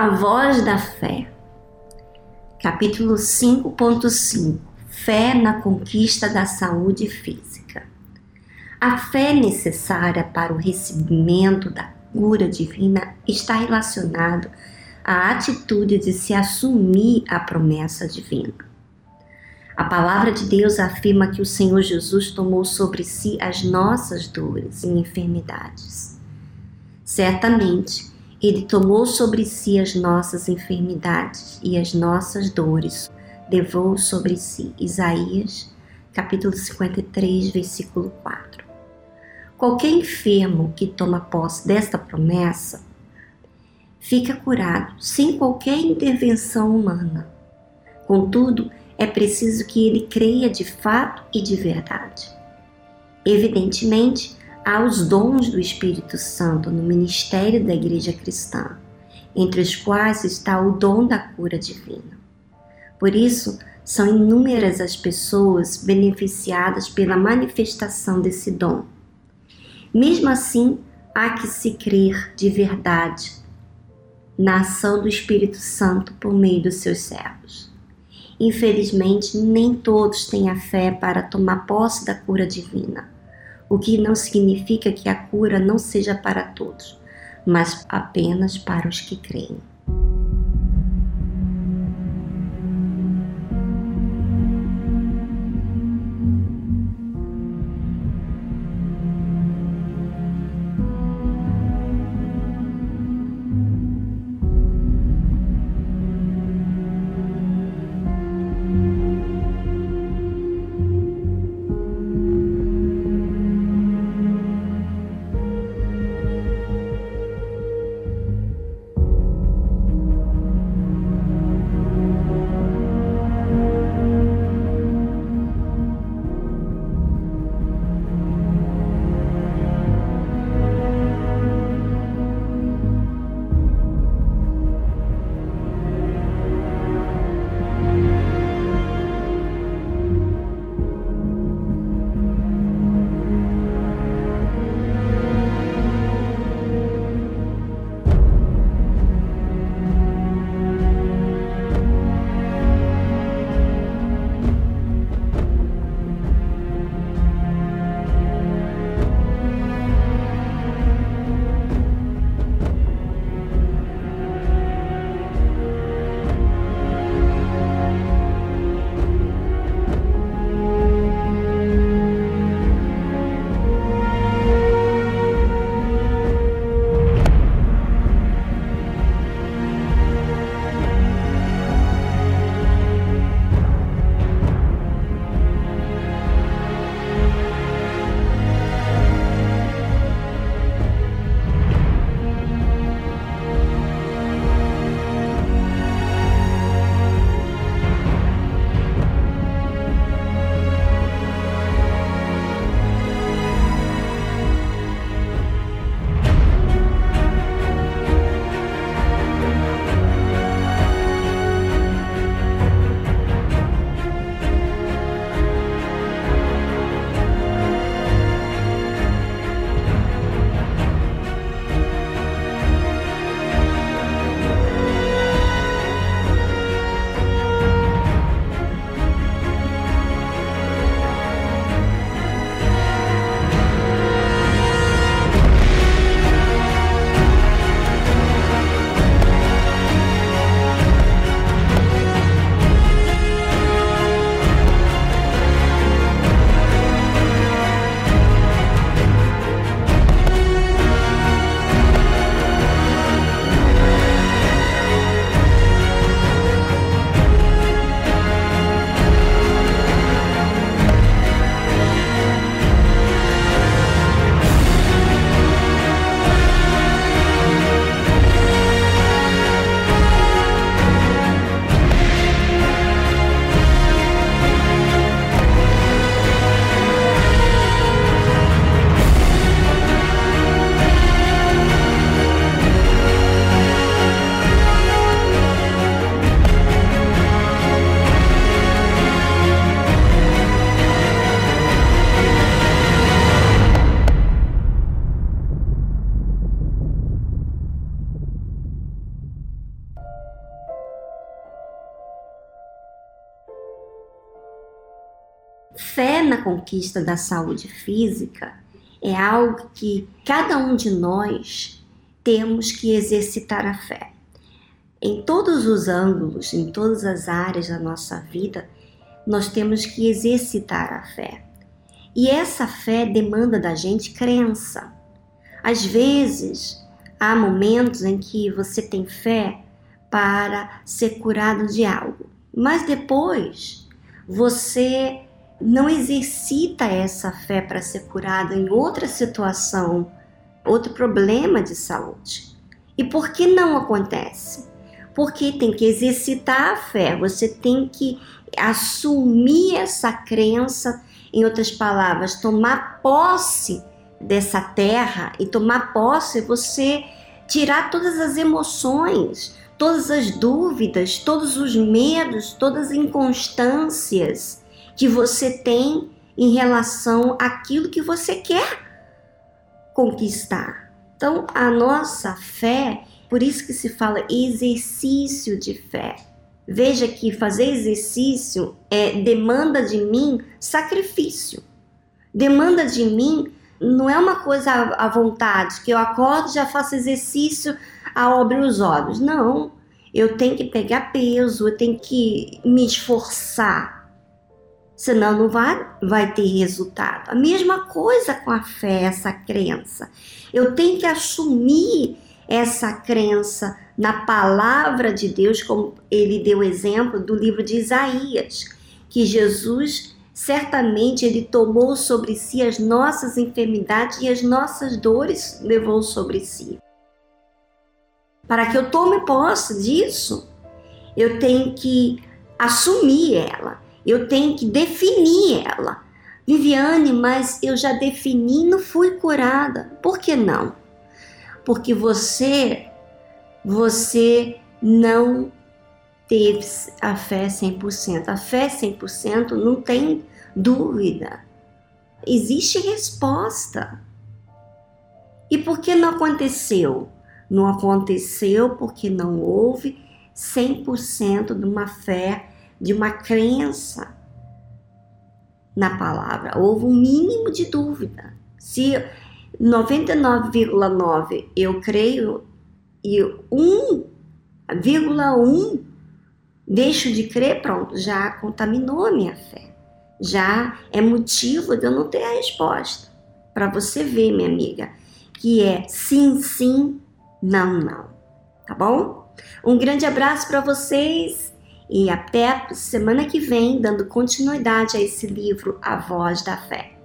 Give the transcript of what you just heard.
A voz da fé. Capítulo 5.5 Fé na conquista da saúde física. A fé necessária para o recebimento da cura divina está relacionado à atitude de se assumir a promessa divina. A palavra de Deus afirma que o Senhor Jesus tomou sobre si as nossas dores e enfermidades. Certamente, ele tomou sobre si as nossas enfermidades e as nossas dores, levou sobre si. Isaías, capítulo 53, versículo 4. Qualquer enfermo que toma posse desta promessa fica curado sem qualquer intervenção humana. Contudo, é preciso que ele creia de fato e de verdade. Evidentemente, há os dons do Espírito Santo no ministério da Igreja Cristã, entre os quais está o dom da cura divina. Por isso, são inúmeras as pessoas beneficiadas pela manifestação desse dom mesmo assim, há que se crer de verdade na ação do Espírito Santo por meio dos seus servos. Infelizmente, nem todos têm a fé para tomar posse da cura divina, o que não significa que a cura não seja para todos, mas apenas para os que creem. Fé na conquista da saúde física é algo que cada um de nós temos que exercitar a fé. Em todos os ângulos, em todas as áreas da nossa vida, nós temos que exercitar a fé. E essa fé demanda da gente crença. Às vezes, há momentos em que você tem fé para ser curado de algo, mas depois você não exercita essa fé para ser curado em outra situação, outro problema de saúde. E por que não acontece? Porque tem que exercitar a fé, você tem que assumir essa crença, em outras palavras, tomar posse dessa terra e tomar posse você tirar todas as emoções, todas as dúvidas, todos os medos, todas as inconstâncias que você tem em relação àquilo que você quer conquistar. Então, a nossa fé, por isso que se fala exercício de fé. Veja que fazer exercício é demanda de mim sacrifício. Demanda de mim não é uma coisa à vontade, que eu acordo já faço exercício a abrir os olhos. Não. Eu tenho que pegar peso, eu tenho que me esforçar. Senão não vai, vai ter resultado. A mesma coisa com a fé, essa crença. Eu tenho que assumir essa crença na palavra de Deus, como ele deu exemplo do livro de Isaías, que Jesus certamente ele tomou sobre si as nossas enfermidades e as nossas dores levou sobre si. Para que eu tome posse disso, eu tenho que assumir ela, eu tenho que definir ela. Viviane, mas eu já defini não fui curada. Por que não? porque você você não teve a fé 100%. A fé 100% não tem dúvida. Existe resposta. E por que não aconteceu? Não aconteceu porque não houve 100% de uma fé, de uma crença na palavra. Houve um mínimo de dúvida. Se 99,9 eu creio e 1,1 deixo de crer, pronto, já contaminou a minha fé. Já é motivo de eu não ter a resposta. Para você ver, minha amiga, que é sim, sim, não, não. Tá bom? Um grande abraço para vocês e até semana que vem, dando continuidade a esse livro, A Voz da Fé.